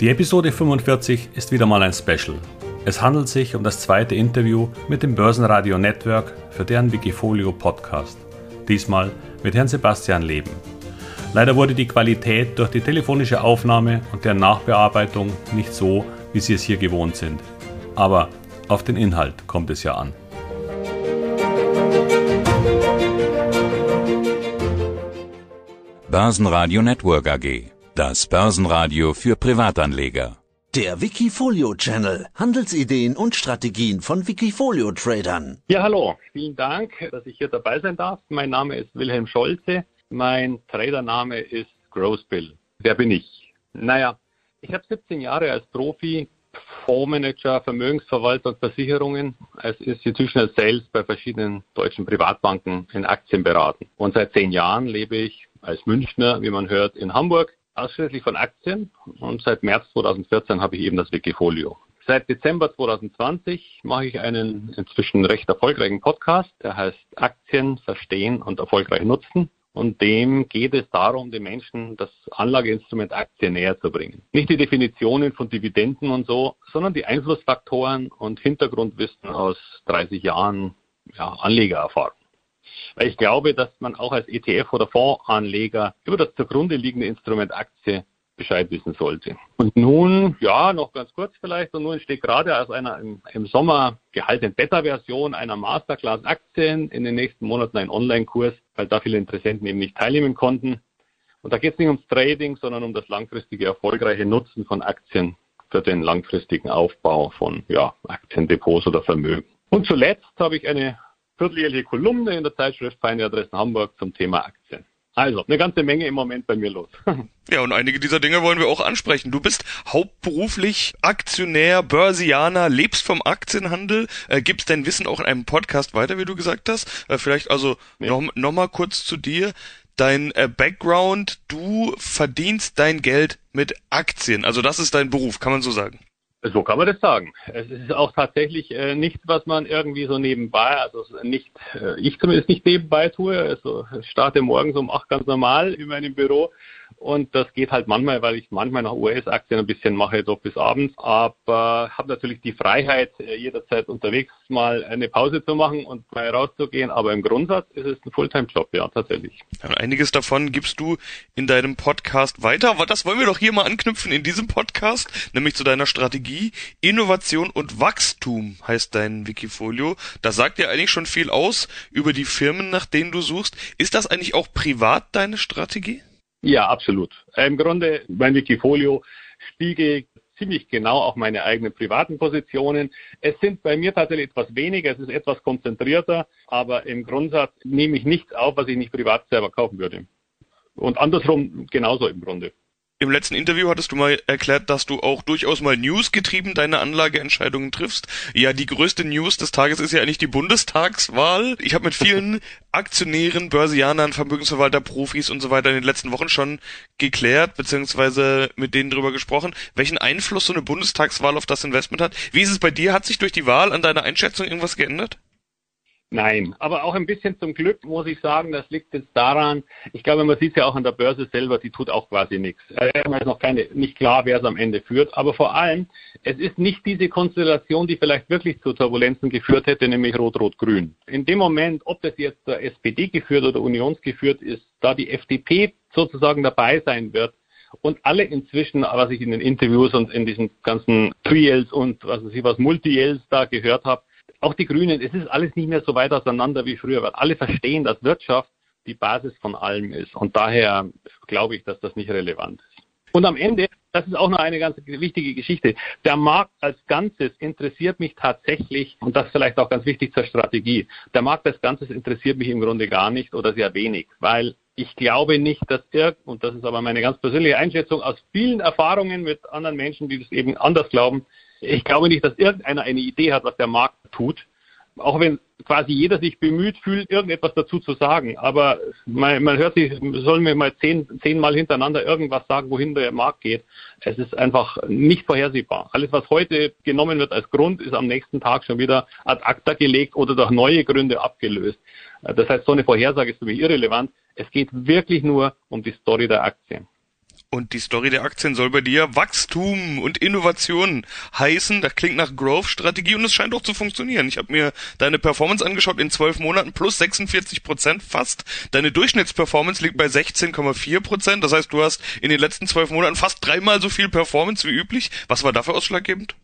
Die Episode 45 ist wieder mal ein Special. Es handelt sich um das zweite Interview mit dem Börsenradio Network für deren Wikifolio Podcast. Diesmal mit Herrn Sebastian Leben. Leider wurde die Qualität durch die telefonische Aufnahme und deren Nachbearbeitung nicht so, wie Sie es hier gewohnt sind. Aber auf den Inhalt kommt es ja an. Börsenradio Network AG. Das Börsenradio für Privatanleger. Der Wikifolio Channel. Handelsideen und Strategien von Wikifolio Tradern. Ja, hallo. Vielen Dank, dass ich hier dabei sein darf. Mein Name ist Wilhelm Scholze. Mein Tradername ist Growthbill. Wer bin ich? Naja, ich habe 17 Jahre als Profi Fondsmanager, Vermögensverwalter und Versicherungen als Institutional Sales bei verschiedenen deutschen Privatbanken in Aktien beraten. Und seit zehn Jahren lebe ich als Münchner, wie man hört, in Hamburg, ausschließlich von Aktien. Und seit März 2014 habe ich eben das Wikifolio. Seit Dezember 2020 mache ich einen inzwischen recht erfolgreichen Podcast, der heißt Aktien verstehen und erfolgreich nutzen. Und dem geht es darum, den Menschen das Anlageinstrument Aktien näher zu bringen. Nicht die Definitionen von Dividenden und so, sondern die Einflussfaktoren und Hintergrundwissen aus 30 Jahren ja, Anlegererfahrung. Weil ich glaube, dass man auch als ETF oder Fondsanleger über das zugrunde liegende Instrument Aktie Bescheid wissen sollte. Und nun, ja, noch ganz kurz vielleicht, und nun entsteht gerade aus einer im, im Sommer gehaltenen Beta-Version einer Masterclass Aktien in den nächsten Monaten ein Online-Kurs, weil da viele Interessenten eben nicht teilnehmen konnten. Und da geht es nicht ums Trading, sondern um das langfristige erfolgreiche Nutzen von Aktien für den langfristigen Aufbau von ja, Aktiendepots oder Vermögen. Und zuletzt habe ich eine vierteljährliche Kolumne in der Zeitschrift Feine Adressen Hamburg zum Thema Aktien. Also, eine ganze Menge im Moment bei mir los. ja, und einige dieser Dinge wollen wir auch ansprechen. Du bist hauptberuflich Aktionär, Börsianer, lebst vom Aktienhandel, äh, gibst dein Wissen auch in einem Podcast weiter, wie du gesagt hast. Äh, vielleicht also ja. noch, noch mal kurz zu dir. Dein äh, Background, du verdienst dein Geld mit Aktien. Also das ist dein Beruf, kann man so sagen. So kann man das sagen. Es ist auch tatsächlich äh, nichts, was man irgendwie so nebenbei, also nicht, äh, ich zumindest nicht nebenbei tue. Also starte morgens um acht ganz normal in meinem Büro und das geht halt manchmal, weil ich manchmal nach US-Aktien ein bisschen mache, doch bis abends. Aber habe natürlich die Freiheit, äh, jederzeit unterwegs mal eine Pause zu machen und mal rauszugehen. Aber im Grundsatz ist es ein Fulltime-Job, ja, tatsächlich. Ja, einiges davon gibst du in deinem Podcast weiter. Aber das wollen wir doch hier mal anknüpfen in diesem Podcast, nämlich zu deiner Strategie. Innovation und Wachstum heißt dein Wikifolio. Das sagt dir eigentlich schon viel aus über die Firmen, nach denen du suchst. Ist das eigentlich auch privat deine Strategie? Ja, absolut. Im Grunde, mein Wikifolio spiegelt ziemlich genau auch meine eigenen privaten Positionen. Es sind bei mir tatsächlich etwas weniger, es ist etwas konzentrierter, aber im Grundsatz nehme ich nichts auf, was ich nicht privat selber kaufen würde. Und andersrum genauso im Grunde. Im letzten Interview hattest du mal erklärt, dass du auch durchaus mal newsgetrieben deine Anlageentscheidungen triffst. Ja, die größte News des Tages ist ja eigentlich die Bundestagswahl. Ich habe mit vielen Aktionären, Börsianern, Vermögensverwalter, Profis und so weiter in den letzten Wochen schon geklärt, beziehungsweise mit denen drüber gesprochen, welchen Einfluss so eine Bundestagswahl auf das Investment hat. Wie ist es bei dir? Hat sich durch die Wahl an deiner Einschätzung irgendwas geändert? Nein, aber auch ein bisschen zum Glück muss ich sagen, das liegt jetzt daran, ich glaube, man sieht es ja auch an der Börse selber, die tut auch quasi nichts. Es ist noch keine, nicht klar, wer es am Ende führt, aber vor allem, es ist nicht diese Konstellation, die vielleicht wirklich zu Turbulenzen geführt hätte, nämlich Rot-Rot-Grün. In dem Moment, ob das jetzt der SPD geführt oder unionsgeführt ist, da die FDP sozusagen dabei sein wird, und alle inzwischen, was ich in den Interviews und in diesen ganzen Triels und was weiß ich was, Multi-Yells da gehört habe, auch die Grünen, es ist alles nicht mehr so weit auseinander wie früher, weil alle verstehen, dass Wirtschaft die Basis von allem ist. Und daher glaube ich, dass das nicht relevant ist. Und am Ende, das ist auch noch eine ganz wichtige Geschichte, der Markt als Ganzes interessiert mich tatsächlich, und das vielleicht auch ganz wichtig zur Strategie, der Markt als Ganzes interessiert mich im Grunde gar nicht oder sehr wenig, weil ich glaube nicht, dass irgend, und das ist aber meine ganz persönliche Einschätzung aus vielen Erfahrungen mit anderen Menschen, die das eben anders glauben, ich glaube nicht, dass irgendeiner eine Idee hat, was der Markt tut. Auch wenn quasi jeder sich bemüht fühlt, irgendetwas dazu zu sagen. Aber man, man hört sich, sollen wir mal zehn, zehnmal hintereinander irgendwas sagen, wohin der Markt geht. Es ist einfach nicht vorhersehbar. Alles, was heute genommen wird als Grund, ist am nächsten Tag schon wieder ad acta gelegt oder durch neue Gründe abgelöst. Das heißt, so eine Vorhersage ist für mich irrelevant. Es geht wirklich nur um die Story der Aktien. Und die Story der Aktien soll bei dir Wachstum und Innovation heißen. Das klingt nach Growth-Strategie und es scheint auch zu funktionieren. Ich habe mir deine Performance angeschaut in zwölf Monaten plus 46 Prozent fast. Deine Durchschnittsperformance liegt bei 16,4 Prozent. Das heißt, du hast in den letzten zwölf Monaten fast dreimal so viel Performance wie üblich. Was war dafür ausschlaggebend?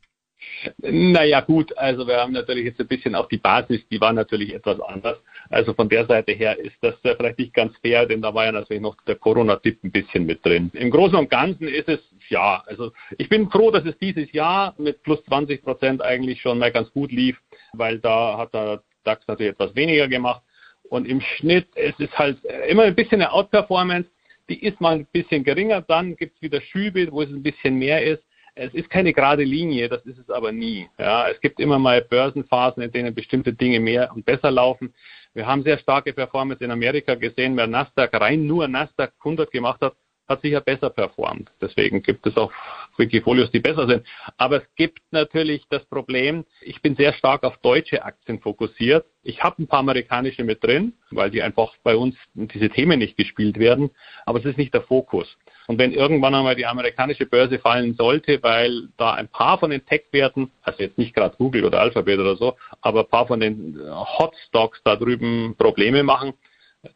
Naja gut, also wir haben natürlich jetzt ein bisschen auch die Basis, die war natürlich etwas anders. Also von der Seite her ist das vielleicht nicht ganz fair, denn da war ja natürlich noch der Corona-Tipp ein bisschen mit drin. Im Großen und Ganzen ist es, ja, also ich bin froh, dass es dieses Jahr mit plus 20 Prozent eigentlich schon mal ganz gut lief, weil da hat der DAX natürlich etwas weniger gemacht. Und im Schnitt es ist halt immer ein bisschen eine Outperformance, die ist mal ein bisschen geringer, dann gibt es wieder Schübe, wo es ein bisschen mehr ist. Es ist keine gerade Linie, das ist es aber nie. Ja, es gibt immer mal Börsenphasen, in denen bestimmte Dinge mehr und besser laufen. Wir haben sehr starke Performance in Amerika gesehen. Wer Nasdaq rein nur Nasdaq 100 gemacht hat, hat sicher besser performt. Deswegen gibt es auch Wikifolios, die besser sind. Aber es gibt natürlich das Problem, ich bin sehr stark auf deutsche Aktien fokussiert. Ich habe ein paar amerikanische mit drin, weil die einfach bei uns diese Themen nicht gespielt werden. Aber es ist nicht der Fokus. Und wenn irgendwann einmal die amerikanische Börse fallen sollte, weil da ein paar von den Tech-Werten, also jetzt nicht gerade Google oder Alphabet oder so, aber ein paar von den Hotstocks da drüben Probleme machen,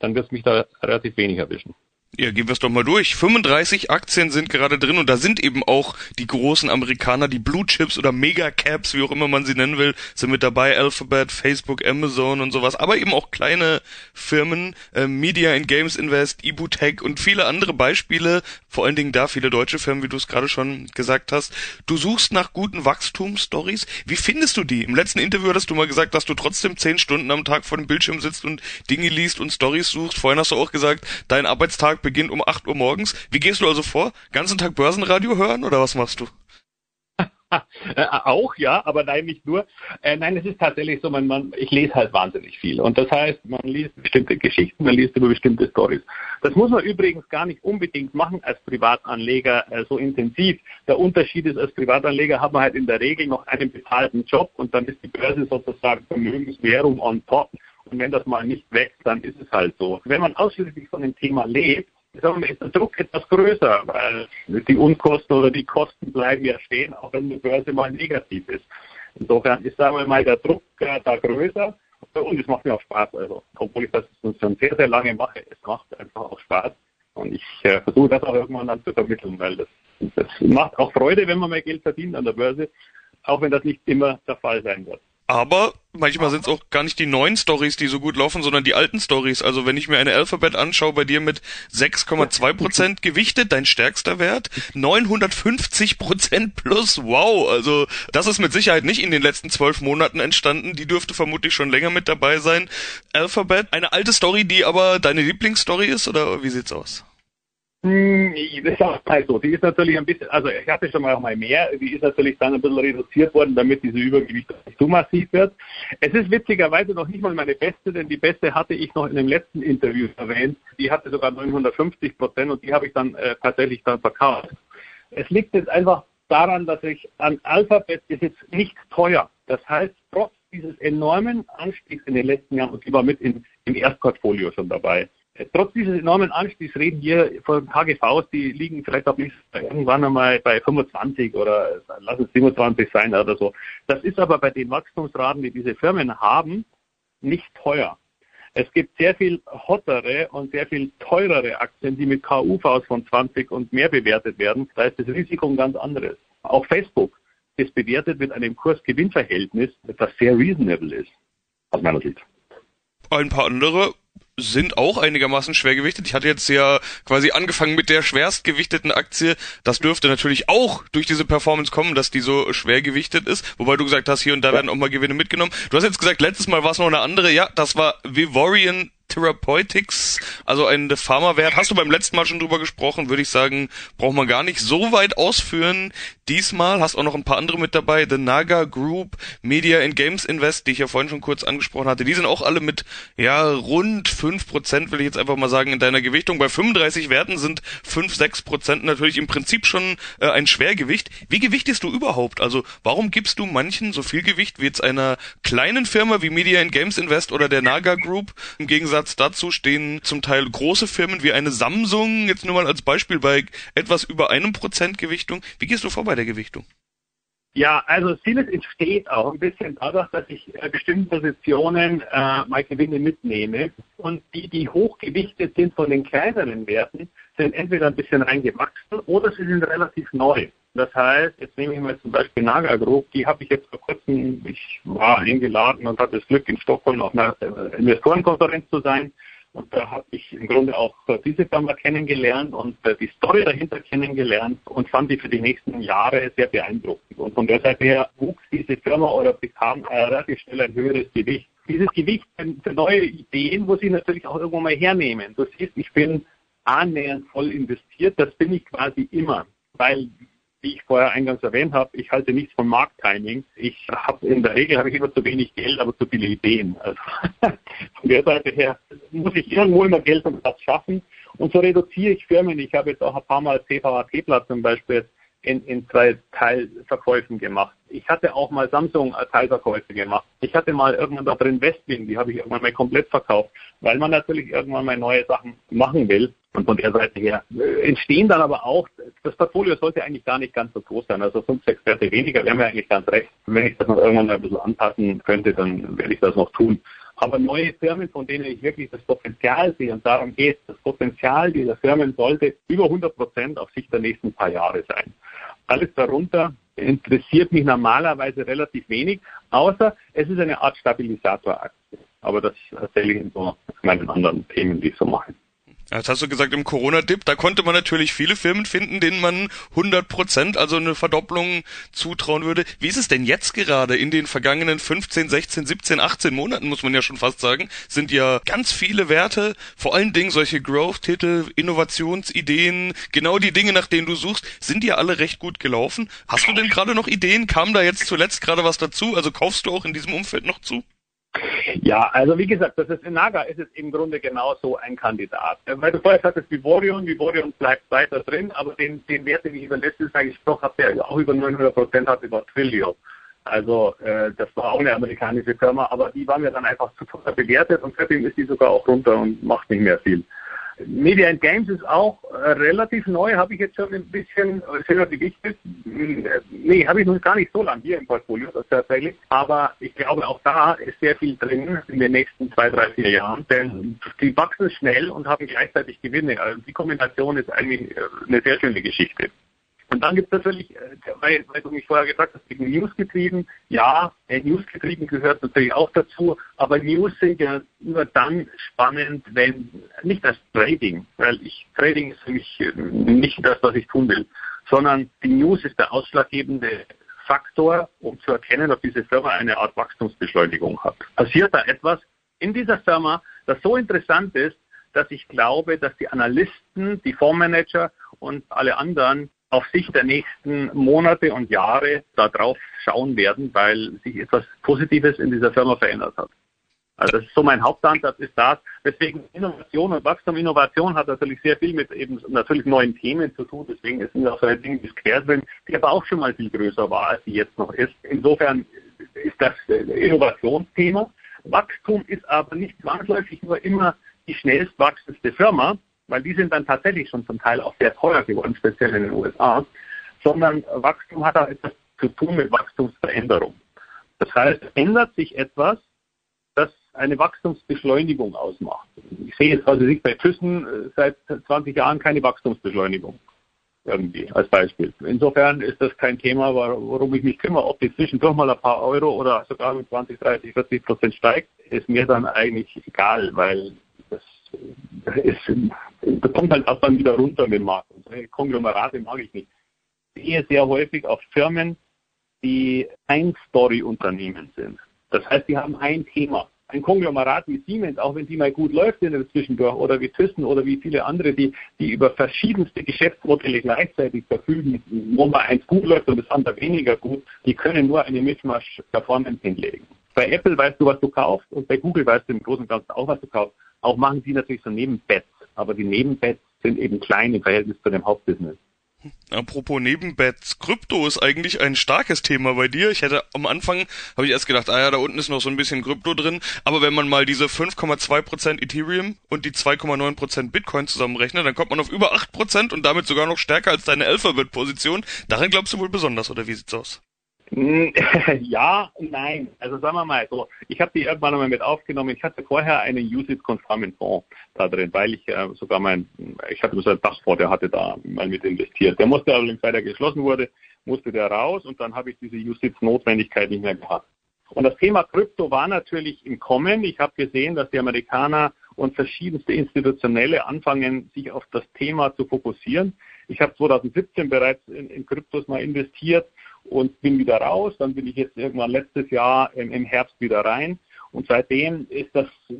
dann wird es mich da relativ wenig erwischen. Ja, gehen wir es doch mal durch. 35 Aktien sind gerade drin und da sind eben auch die großen Amerikaner, die Blue Chips oder Mega Caps, wie auch immer man sie nennen will, sind mit dabei. Alphabet, Facebook, Amazon und sowas. Aber eben auch kleine Firmen, äh, Media in Games Invest, Ibutech und viele andere Beispiele. Vor allen Dingen da viele deutsche Firmen, wie du es gerade schon gesagt hast. Du suchst nach guten Wachstumsstories. Wie findest du die? Im letzten Interview hattest du mal gesagt, dass du trotzdem zehn Stunden am Tag vor dem Bildschirm sitzt und Dinge liest und Stories suchst. Vorhin hast du auch gesagt, dein Arbeitstag Tag beginnt um 8 Uhr morgens. Wie gehst du also vor? Ganzen Tag Börsenradio hören oder was machst du? Äh, auch, ja, aber nein, nicht nur. Äh, nein, es ist tatsächlich so, man, man, ich lese halt wahnsinnig viel. Und das heißt, man liest bestimmte Geschichten, man liest über bestimmte Stories. Das muss man übrigens gar nicht unbedingt machen als Privatanleger äh, so intensiv. Der Unterschied ist, als Privatanleger hat man halt in der Regel noch einen bezahlten Job und dann ist die Börse sozusagen Vermögenswährung on top. Und wenn das mal nicht wächst, dann ist es halt so. Wenn man ausschließlich von dem Thema lebt, ist der Druck etwas größer, weil die Unkosten oder die Kosten bleiben ja stehen, auch wenn die Börse mal negativ ist. Insofern ist, sagen wir mal, der Druck äh, da größer und es macht mir auch Spaß. Also, obwohl ich das schon sehr, sehr lange mache, es macht einfach auch Spaß. Und ich äh, versuche das auch irgendwann dann zu vermitteln, weil das, das macht auch Freude, wenn man mehr Geld verdient an der Börse, auch wenn das nicht immer der Fall sein wird. Aber manchmal sind es auch gar nicht die neuen Stories, die so gut laufen, sondern die alten Stories. Also wenn ich mir eine Alphabet anschaue, bei dir mit 6,2 Prozent gewichtet, dein stärkster Wert, 950 Prozent plus, wow. Also das ist mit Sicherheit nicht in den letzten zwölf Monaten entstanden. Die dürfte vermutlich schon länger mit dabei sein. Alphabet, eine alte Story, die aber deine Lieblingsstory ist, oder wie sieht's aus? Hm, ist auch mal so. Die ist natürlich ein bisschen, also ich hatte schon mal auch mal mehr, die ist natürlich dann ein bisschen reduziert worden, damit diese Übergewicht nicht zu massiv wird. Es ist witzigerweise noch nicht mal meine beste, denn die beste hatte ich noch in dem letzten Interview erwähnt. Die hatte sogar 950 Prozent und die habe ich dann äh, tatsächlich dann verkauft. Es liegt jetzt einfach daran, dass ich an Alphabet ist jetzt nicht teuer. Das heißt, trotz dieses enormen Anstiegs in den letzten Jahren, und die war mit in, im Erstportfolio schon dabei, Trotz dieses enormen Anstiegs reden hier von KGVs, die liegen vielleicht auch nicht irgendwann einmal bei 25 oder lass es 27 sein oder so. Das ist aber bei den Wachstumsraten, die diese Firmen haben, nicht teuer. Es gibt sehr viel hottere und sehr viel teurere Aktien, die mit KUVs von 20 und mehr bewertet werden. Da ist das Risiko ein ganz anderes. Auch Facebook ist bewertet mit einem Kurs-Gewinn-Verhältnis, das sehr reasonable ist, aus meiner Sicht. Ein paar andere sind auch einigermaßen schwer gewichtet. Ich hatte jetzt ja quasi angefangen mit der schwerstgewichteten Aktie. Das dürfte natürlich auch durch diese Performance kommen, dass die so schwer gewichtet ist. Wobei du gesagt hast, hier und da werden auch mal Gewinne mitgenommen. Du hast jetzt gesagt, letztes Mal war es noch eine andere. Ja, das war Vivorian Therapeutics, also ein Pharmawert. Hast du beim letzten Mal schon drüber gesprochen, würde ich sagen, braucht man gar nicht so weit ausführen. Diesmal hast auch noch ein paar andere mit dabei. The Naga Group, Media in Games Invest, die ich ja vorhin schon kurz angesprochen hatte. Die sind auch alle mit, ja, rund fünf Prozent, will ich jetzt einfach mal sagen, in deiner Gewichtung. Bei 35 Werten sind fünf sechs Prozent natürlich im Prinzip schon äh, ein Schwergewicht. Wie gewichtest du überhaupt? Also warum gibst du manchen so viel Gewicht wie jetzt einer kleinen Firma wie Media in Games Invest oder der Naga Group im Gegensatz Gegensatz dazu stehen zum Teil große Firmen wie eine Samsung, jetzt nur mal als Beispiel bei etwas über einem Prozent Gewichtung. Wie gehst du vor bei der Gewichtung? Ja, also vieles entsteht auch ein bisschen dadurch, dass ich äh, bestimmte Positionen äh, mal Gewinne mitnehme und die, die hochgewichtet sind von den kleineren Werten, sind entweder ein bisschen reingewachsen oder sie sind relativ neu. Das heißt, jetzt nehme ich mal zum Beispiel Naga Group, die habe ich jetzt vor kurzem, ich war eingeladen und hatte das Glück in Stockholm auf einer äh, Investorenkonferenz zu sein und da habe ich im Grunde auch diese Firma kennengelernt und äh, die Story dahinter kennengelernt und fand die für die nächsten Jahre sehr beeindruckend. Und von der Seite her wuchs diese Firma oder bekam relativ schnell ein höheres Gewicht. Dieses Gewicht für neue Ideen muss ich natürlich auch irgendwo mal hernehmen. Du siehst, ich bin annähernd voll investiert. Das bin ich quasi immer, weil wie ich vorher eingangs erwähnt habe, ich halte nichts von Markttiming. Ich habe in der Regel habe ich immer zu wenig Geld, aber zu viele Ideen. Also von der Seite her muss ich irgendwo immer Geld und Platz schaffen. Und so reduziere ich Firmen. Ich habe jetzt auch ein paar Mal CVAT-Platz zum Beispiel in, in zwei Teilverkäufen gemacht. Ich hatte auch mal Samsung Teilverkäufe gemacht. Ich hatte mal irgendwann da drin Westwing, die habe ich irgendwann mal komplett verkauft, weil man natürlich irgendwann mal neue Sachen machen will. Und von der Seite her äh, entstehen dann aber auch, das Portfolio sollte eigentlich gar nicht ganz so groß sein. Also fünf, sechs Werte weniger wäre mir eigentlich ganz recht. Wenn ich das noch irgendwann mal ein bisschen anpassen könnte, dann werde ich das noch tun. Aber neue Firmen, von denen ich wirklich das Potenzial sehe, und darum geht das Potenzial dieser Firmen sollte über 100 Prozent auf Sicht der nächsten paar Jahre sein. Alles darunter interessiert mich normalerweise relativ wenig, außer es ist eine Art Stabilisatoraktie. Aber das erzähle ich in so meinen anderen Themen, die ich so mache. Jetzt hast du gesagt, im Corona-Dip, da konnte man natürlich viele Firmen finden, denen man 100 Prozent, also eine Verdopplung zutrauen würde. Wie ist es denn jetzt gerade in den vergangenen 15, 16, 17, 18 Monaten, muss man ja schon fast sagen, sind ja ganz viele Werte, vor allen Dingen solche Growth-Titel, Innovationsideen, genau die Dinge, nach denen du suchst, sind ja alle recht gut gelaufen. Hast du denn gerade noch Ideen? Kam da jetzt zuletzt gerade was dazu? Also kaufst du auch in diesem Umfeld noch zu? Ja, also wie gesagt, das ist in Naga ist es im Grunde genauso ein Kandidat. Weil du vorher sagtest, Vivorion, Vivorion bleibt weiter drin, aber den, den Wert, den ich über letztes Mal gesprochen habe, der auch über 900 Prozent hat, über Trillion. Also äh, das war auch eine amerikanische Firma, aber die waren mir dann einfach zu teuer bewertet und seitdem ist die sogar auch runter und macht nicht mehr viel. Media and Games ist auch äh, relativ neu, habe ich jetzt schon ein bisschen äh, selber gewichtet. Nee, habe ich noch gar nicht so lange hier im Portfolio, das tatsächlich. Aber ich glaube, auch da ist sehr viel drin in den nächsten zwei, drei, vier Jahren. Denn die wachsen schnell und haben gleichzeitig Gewinne. Also die Kombination ist eigentlich äh, eine sehr schöne Geschichte. Und dann gibt es natürlich, äh, weil, weil du mich vorher gesagt hast, wegen News getrieben. Ja, äh, News getrieben gehört natürlich auch dazu, aber News sind ja nur dann spannend, wenn nicht das Trading, weil ich Trading ist für mich äh, nicht das, was ich tun will, sondern die News ist der ausschlaggebende Faktor, um zu erkennen, ob diese Firma eine Art Wachstumsbeschleunigung hat. Passiert da etwas in dieser Firma, das so interessant ist, dass ich glaube, dass die Analysten, die Fondsmanager und alle anderen auf Sicht der nächsten Monate und Jahre darauf schauen werden, weil sich etwas Positives in dieser Firma verändert hat. Also das ist so mein Hauptansatz ist das. Deswegen Innovation und Wachstum. Innovation hat natürlich sehr viel mit eben natürlich neuen Themen zu tun. Deswegen sind auch so Dinge wie Square drin, die aber auch schon mal viel größer war, als sie jetzt noch ist. Insofern ist das Innovationsthema. Wachstum ist aber nicht zwangsläufig nur immer die schnellst wachsendste Firma, weil die sind dann tatsächlich schon zum Teil auch sehr teuer geworden, speziell in den USA, sondern Wachstum hat auch etwas zu tun mit Wachstumsveränderung. Das heißt, ändert sich etwas, das eine Wachstumsbeschleunigung ausmacht. Ich sehe jetzt also nicht bei Thyssen äh, seit 20 Jahren keine Wachstumsbeschleunigung. Irgendwie als Beispiel. Insofern ist das kein Thema, worum ich mich kümmere. Ob die zwischendurch mal ein paar Euro oder sogar mit 20, 30, 40 Prozent steigt, ist mir dann eigentlich egal, weil das es kommt halt auch dann wieder runter mit dem Markt. Konglomerate mag ich nicht. Ich sehe sehr häufig auf Firmen, die ein Story-Unternehmen sind. Das heißt, die haben ein Thema. Ein Konglomerat wie Siemens, auch wenn die mal gut läuft in der Zwischendurch, oder wie Thyssen oder wie viele andere, die, die über verschiedenste Geschäftsmodelle gleichzeitig verfügen, wo mal eins gut läuft und das andere weniger gut, die können nur eine Mischmasch-Performance hinlegen. Bei Apple weißt du, was du kaufst und bei Google weißt du im Großen und Ganzen auch, was du kaufst. Auch machen sie natürlich so Nebenbets, aber die Nebenbets sind eben klein im Verhältnis zu dem Hauptbusiness. Apropos Nebenbets, Krypto ist eigentlich ein starkes Thema bei dir. Ich hätte am Anfang, habe ich erst gedacht, ah ja, da unten ist noch so ein bisschen Krypto drin. Aber wenn man mal diese 5,2% Ethereum und die 2,9% Bitcoin zusammenrechnet, dann kommt man auf über 8% und damit sogar noch stärker als deine Alphabet-Position. Daran glaubst du wohl besonders, oder wie sieht's aus? Ja, nein. Also sagen wir mal so, ich habe die irgendwann einmal mit aufgenommen. Ich hatte vorher einen USIT-konformen Fonds da drin, weil ich äh, sogar mein, ich hatte so ein Dachfonds, der hatte da mal mit investiert. Der musste allerdings, weil der geschlossen wurde, musste der raus und dann habe ich diese USIT-Notwendigkeit nicht mehr gehabt. Und das Thema Krypto war natürlich im Kommen. Ich habe gesehen, dass die Amerikaner und verschiedenste Institutionelle anfangen, sich auf das Thema zu fokussieren. Ich habe 2017 bereits in, in Kryptos mal investiert und bin wieder raus. Dann bin ich jetzt irgendwann letztes Jahr im, im Herbst wieder rein. Und seitdem ist das äh,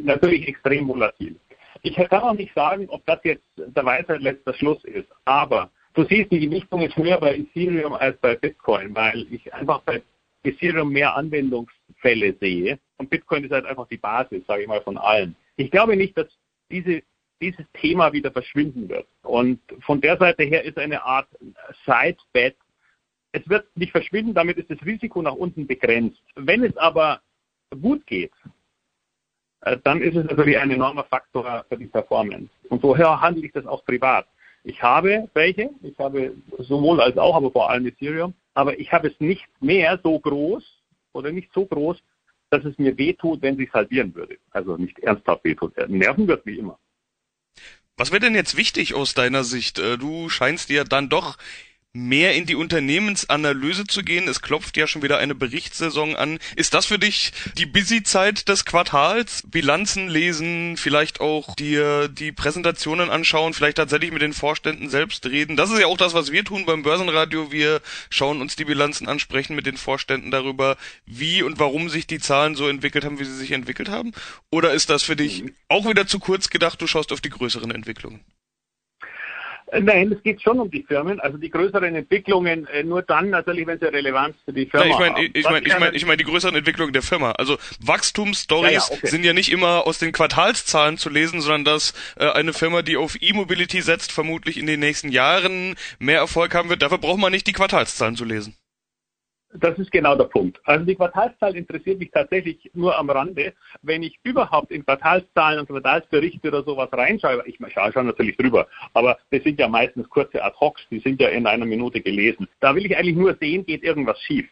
natürlich extrem volatil. Ich kann auch nicht sagen, ob das jetzt der Weisheit letzter Schluss ist. Aber du siehst, die Gewichtung ist höher bei Ethereum als bei Bitcoin, weil ich einfach bei Ethereum mehr Anwendungsfälle sehe. Und Bitcoin ist halt einfach die Basis, sage ich mal, von allen. Ich glaube nicht, dass diese, dieses Thema wieder verschwinden wird. Und von der Seite her ist eine Art Sidebet es wird nicht verschwinden, damit ist das Risiko nach unten begrenzt. Wenn es aber gut geht, äh, dann ist es natürlich ein enormer Faktor für die Performance. Und so handle ich das auch privat. Ich habe welche, ich habe sowohl als auch, aber vor allem Ethereum, aber ich habe es nicht mehr so groß oder nicht so groß, dass es mir wehtut, wenn sich halbieren würde. Also nicht ernsthaft wehtut. Nerven wird wie immer. Was wäre denn jetzt wichtig aus deiner Sicht? Äh, du scheinst dir dann doch mehr in die Unternehmensanalyse zu gehen. Es klopft ja schon wieder eine Berichtssaison an. Ist das für dich die Busy-Zeit des Quartals? Bilanzen lesen, vielleicht auch dir die Präsentationen anschauen, vielleicht tatsächlich mit den Vorständen selbst reden. Das ist ja auch das, was wir tun beim Börsenradio. Wir schauen uns die Bilanzen an, sprechen mit den Vorständen darüber, wie und warum sich die Zahlen so entwickelt haben, wie sie sich entwickelt haben. Oder ist das für dich mhm. auch wieder zu kurz gedacht? Du schaust auf die größeren Entwicklungen. Äh, nein, es geht schon um die Firmen, also die größeren Entwicklungen äh, nur dann natürlich, wenn sie Relevanz für die Firma ja, ich mein, haben. Ich meine, ich meine, ich meine die größeren Entwicklungen der Firma. Also Wachstumsstories ja, ja, okay. sind ja nicht immer aus den Quartalszahlen zu lesen, sondern dass äh, eine Firma, die auf E-Mobility setzt, vermutlich in den nächsten Jahren mehr Erfolg haben wird. Dafür braucht man nicht die Quartalszahlen zu lesen. Das ist genau der Punkt. Also die Quartalszahl interessiert mich tatsächlich nur am Rande. Wenn ich überhaupt in Quartalszahlen und Quartalsberichte oder sowas reinschaue, ich schaue schon natürlich drüber, aber das sind ja meistens kurze Ad-Hocs, die sind ja in einer Minute gelesen. Da will ich eigentlich nur sehen, geht irgendwas schief.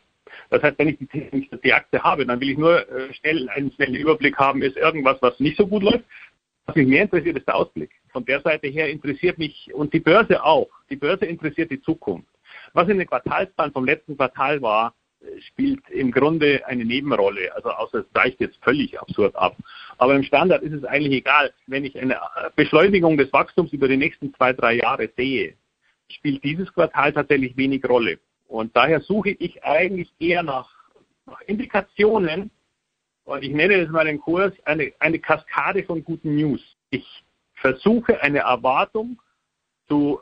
Das heißt, wenn ich die, die Aktie habe, dann will ich nur äh, schnell einen schnellen Überblick haben, ist irgendwas, was nicht so gut läuft. Was mich mehr interessiert, ist der Ausblick. Von der Seite her interessiert mich und die Börse auch. Die Börse interessiert die Zukunft. Was in den Quartalszahlen vom letzten Quartal war, spielt im Grunde eine Nebenrolle. Also außer es weicht jetzt völlig absurd ab. Aber im Standard ist es eigentlich egal. Wenn ich eine Beschleunigung des Wachstums über die nächsten zwei, drei Jahre sehe, spielt dieses Quartal tatsächlich wenig Rolle. Und daher suche ich eigentlich eher nach, nach Indikationen, und ich nenne es mal den Kurs, eine, eine Kaskade von guten News. Ich versuche eine Erwartung zu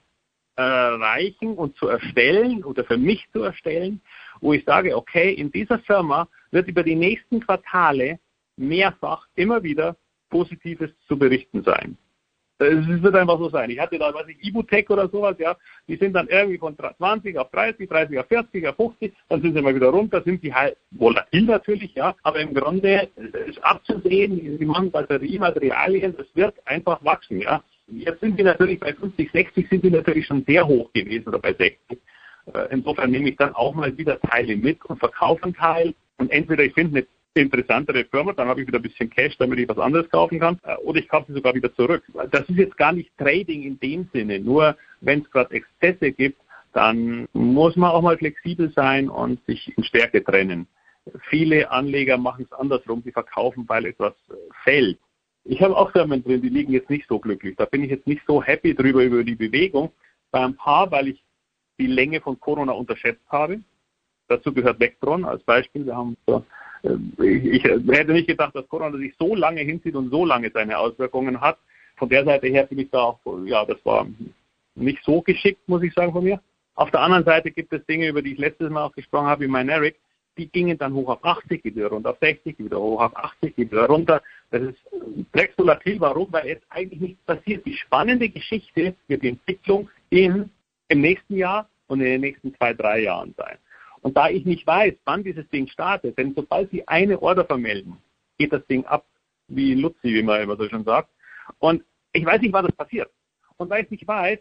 erreichen und zu erstellen oder für mich zu erstellen, wo ich sage, okay, in dieser Firma wird über die nächsten Quartale mehrfach immer wieder Positives zu berichten sein. Es wird einfach so sein. Ich hatte da, was ich, Ibutec oder sowas, ja, die sind dann irgendwie von 20 auf 30, 30 auf 40, auf 50, dann sind sie mal wieder runter, sind sie halt volatil natürlich, ja, aber im Grunde ist abzusehen, sie machen Batteriematerialien, das wird einfach wachsen, ja. Jetzt sind wir natürlich bei 50, 60 sind wir natürlich schon sehr hoch gewesen oder bei 60. Äh, insofern nehme ich dann auch mal wieder Teile mit und verkaufe einen Teil. Und entweder ich finde eine interessantere Firma, dann habe ich wieder ein bisschen Cash, damit ich was anderes kaufen kann, äh, oder ich kaufe sie sogar wieder zurück. Das ist jetzt gar nicht Trading in dem Sinne, nur wenn es gerade Exzesse gibt, dann muss man auch mal flexibel sein und sich in Stärke trennen. Viele Anleger machen es andersrum, sie verkaufen, weil etwas fällt. Ich habe auch Firmen drin, die liegen jetzt nicht so glücklich. Da bin ich jetzt nicht so happy drüber über die Bewegung. Bei ein paar, weil ich die Länge von Corona unterschätzt habe. Dazu gehört Vectron als Beispiel. Wir haben so, äh, ich, ich hätte nicht gedacht, dass Corona sich so lange hinzieht und so lange seine Auswirkungen hat. Von der Seite her bin ich da auch, ja, das war nicht so geschickt, muss ich sagen von mir. Auf der anderen Seite gibt es Dinge, über die ich letztes Mal auch gesprochen habe, wie mein Eric, die gingen dann hoch auf 80, wieder runter auf 60, wieder hoch auf 80, wieder runter. Das ist drecksvolatil. Warum? Weil jetzt eigentlich nichts passiert. Die spannende Geschichte wird die Entwicklung in im nächsten Jahr und in den nächsten zwei, drei Jahren sein. Und da ich nicht weiß, wann dieses Ding startet, denn sobald Sie eine Order vermelden, geht das Ding ab, wie Luzi, wie man immer so schon sagt. Und ich weiß nicht, wann das passiert. Und weil ich nicht weiß,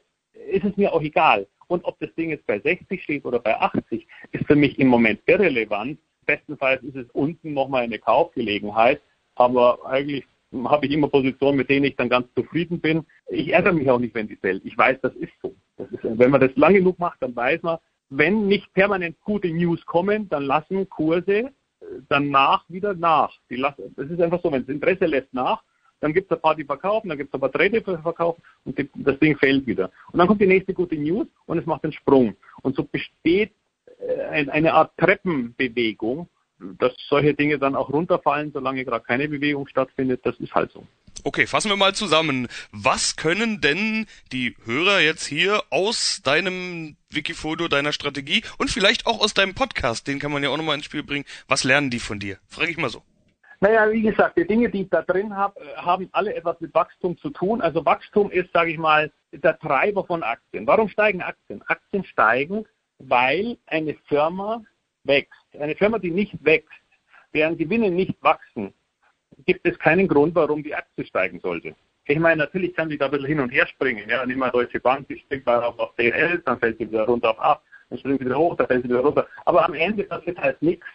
ist es mir auch egal. Und ob das Ding jetzt bei 60 steht oder bei 80, ist für mich im Moment irrelevant. Bestenfalls ist es unten nochmal eine Kaufgelegenheit, aber eigentlich habe ich immer Positionen, mit denen ich dann ganz zufrieden bin. Ich ärgere mich auch nicht, wenn die fällt. Ich weiß, das ist so. Das ist, wenn man das lang genug macht, dann weiß man, wenn nicht permanent gute News kommen, dann lassen Kurse äh, danach wieder nach. Die lassen, das ist einfach so, wenn das Interesse lässt nach, dann gibt es ein paar, die verkaufen, dann gibt es ein paar Träder für verkaufen und die, das Ding fällt wieder. Und dann kommt die nächste gute News und es macht einen Sprung. Und so besteht äh, eine Art Treppenbewegung, dass solche Dinge dann auch runterfallen, solange gerade keine Bewegung stattfindet, das ist halt so. Okay, fassen wir mal zusammen. Was können denn die Hörer jetzt hier aus deinem Wikifolio, deiner Strategie und vielleicht auch aus deinem Podcast, den kann man ja auch nochmal ins Spiel bringen, was lernen die von dir? Frage ich mal so. Naja, wie gesagt, die Dinge, die ich da drin habe, äh, haben alle etwas mit Wachstum zu tun. Also Wachstum ist, sage ich mal, der Treiber von Aktien. Warum steigen Aktien? Aktien steigen, weil eine Firma wächst. Eine Firma, die nicht wächst, deren Gewinne nicht wachsen, gibt es keinen Grund, warum die Aktie steigen sollte. Ich meine, natürlich kann sie da ein bisschen hin und her springen. Ja, nimm mal Deutsche Bank, die springt mal auf, auf DL, dann fällt sie wieder runter auf A, dann springt sie wieder hoch, dann fällt sie wieder runter. Aber am Ende passiert halt nichts,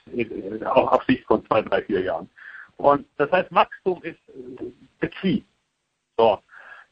auch auf Sicht von zwei, drei, vier Jahren. Und das heißt, Wachstum ist the key. So.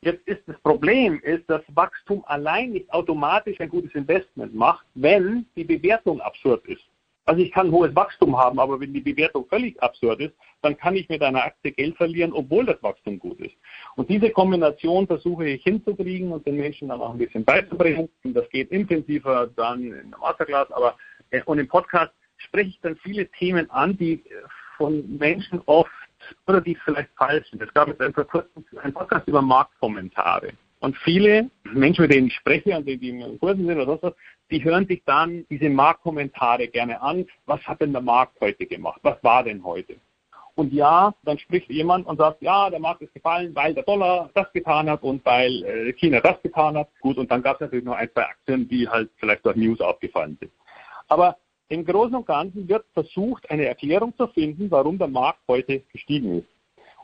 Jetzt ist das Problem, ist, dass Wachstum allein nicht automatisch ein gutes Investment macht, wenn die Bewertung absurd ist. Also ich kann hohes Wachstum haben, aber wenn die Bewertung völlig absurd ist, dann kann ich mit einer Aktie Geld verlieren, obwohl das Wachstum gut ist. Und diese Kombination versuche ich hinzukriegen und den Menschen dann auch ein bisschen beizubringen. Das geht intensiver dann in der Masterclass, aber äh, und im Podcast spreche ich dann viele Themen an, die äh, von Menschen oft oder die vielleicht falsch sind. Es gab jetzt kurzem einen Podcast über Marktkommentare. Und viele Menschen, mit denen ich spreche, und die, die in Kursen sind oder sonst die hören sich dann diese Marktkommentare gerne an. Was hat denn der Markt heute gemacht? Was war denn heute? Und ja, dann spricht jemand und sagt, ja, der Markt ist gefallen, weil der Dollar das getan hat und weil äh, China das getan hat. Gut, und dann gab es natürlich noch ein, zwei Aktien, die halt vielleicht durch News aufgefallen sind. Aber im Großen und Ganzen wird versucht, eine Erklärung zu finden, warum der Markt heute gestiegen ist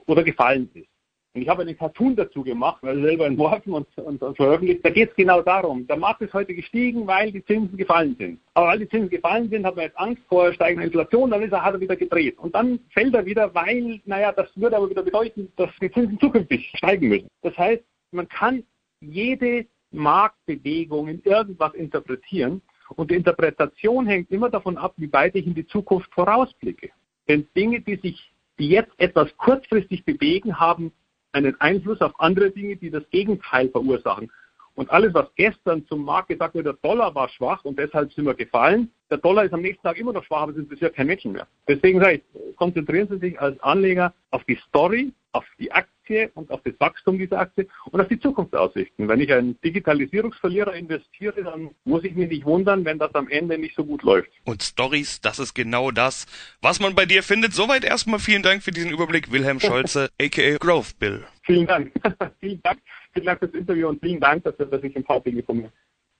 oder gefallen ist. Und ich habe einen Cartoon dazu gemacht, weil selber entworfen und, und, und veröffentlicht. Da geht es genau darum. Der Markt ist heute gestiegen, weil die Zinsen gefallen sind. Aber weil die Zinsen gefallen sind, hat man jetzt Angst vor steigender Inflation, dann ist er, hat er wieder gedreht. Und dann fällt er wieder, weil, naja, das würde aber wieder bedeuten, dass die Zinsen zukünftig steigen müssen. Das heißt, man kann jede Marktbewegung in irgendwas interpretieren. Und die Interpretation hängt immer davon ab, wie weit ich in die Zukunft vorausblicke. Denn Dinge, die sich, die jetzt etwas kurzfristig bewegen, haben einen Einfluss auf andere Dinge, die das Gegenteil verursachen. Und alles, was gestern zum Markt gesagt wurde, der Dollar war schwach und deshalb sind wir gefallen. Der Dollar ist am nächsten Tag immer noch schwach, aber es interessiert kein Menschen mehr. Deswegen sage ich, konzentrieren Sie sich als Anleger auf die Story, auf die Aktie und auf das Wachstum dieser Aktie und auf die Zukunftsaussichten. Wenn ich einen Digitalisierungsverlierer investiere, dann muss ich mich nicht wundern, wenn das am Ende nicht so gut läuft. Und Stories, das ist genau das, was man bei dir findet. Soweit erstmal vielen Dank für diesen Überblick, Wilhelm Scholze, aka Growth Bill. Vielen Dank. vielen Dank. Vielen Dank fürs Interview und vielen Dank, dass, ich ein paar Dinge von mir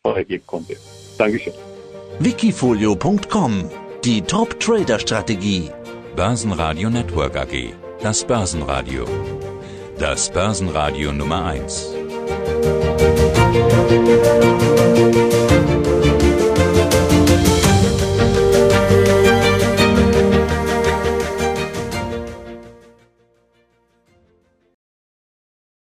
vorhergeben konnte. Dankeschön. Wikifolio.com Die Top-Trader-Strategie. Börsenradio Network AG. Das Börsenradio. Das Börsenradio Nummer 1.